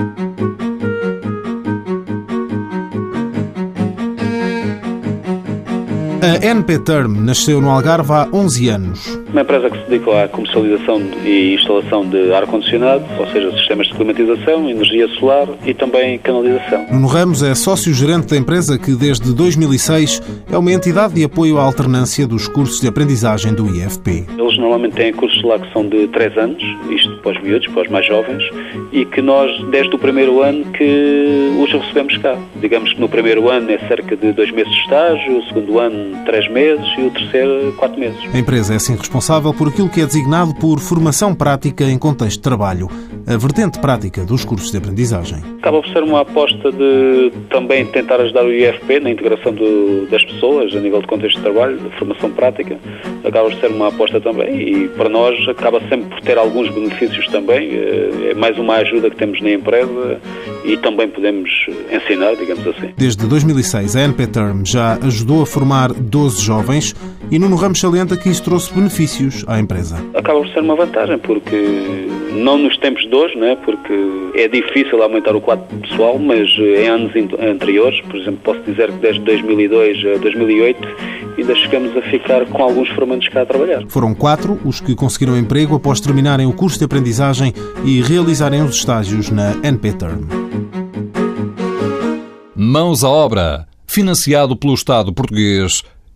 Thank you. A NP Term nasceu no Algarve há 11 anos. Uma empresa que se dedica à comercialização e instalação de ar-condicionado, ou seja, sistemas de climatização, energia solar e também canalização. Nuno Ramos é sócio-gerente da empresa que, desde 2006, é uma entidade de apoio à alternância dos cursos de aprendizagem do IFP. Eles normalmente têm cursos lá que são de 3 anos, isto para os miúdos, para os mais jovens, e que nós, desde o primeiro ano, que os recebemos cá. Digamos que no primeiro ano é cerca de dois meses de estágio, o segundo ano, três meses e o terceiro, quatro meses. A empresa é assim responsável por aquilo que é designado por formação prática em contexto de trabalho, a vertente prática dos cursos de aprendizagem. Acaba por ser uma aposta de também tentar ajudar o IFP na integração do, das pessoas a nível de contexto de trabalho, de formação prática. Acaba por ser uma aposta também e para nós acaba sempre por ter alguns benefícios também. Eh, é mais uma ajuda que temos na empresa e também podemos ensinar, digamos assim. Desde 2006, a NP Term já ajudou a formar 12 jovens e Nuno Ramos salienta que isso trouxe benefícios à empresa. Acaba por ser uma vantagem, porque não nos tempos de hoje, né, porque é difícil aumentar o quadro pessoal, mas em anos anteriores, por exemplo, posso dizer que desde 2002 a 2008 ainda chegamos a ficar com alguns formandos cá a trabalhar. Foram quatro os que conseguiram emprego após terminarem o curso de aprendizagem e realizarem os estágios na NP Term. Mãos à obra, financiado pelo Estado português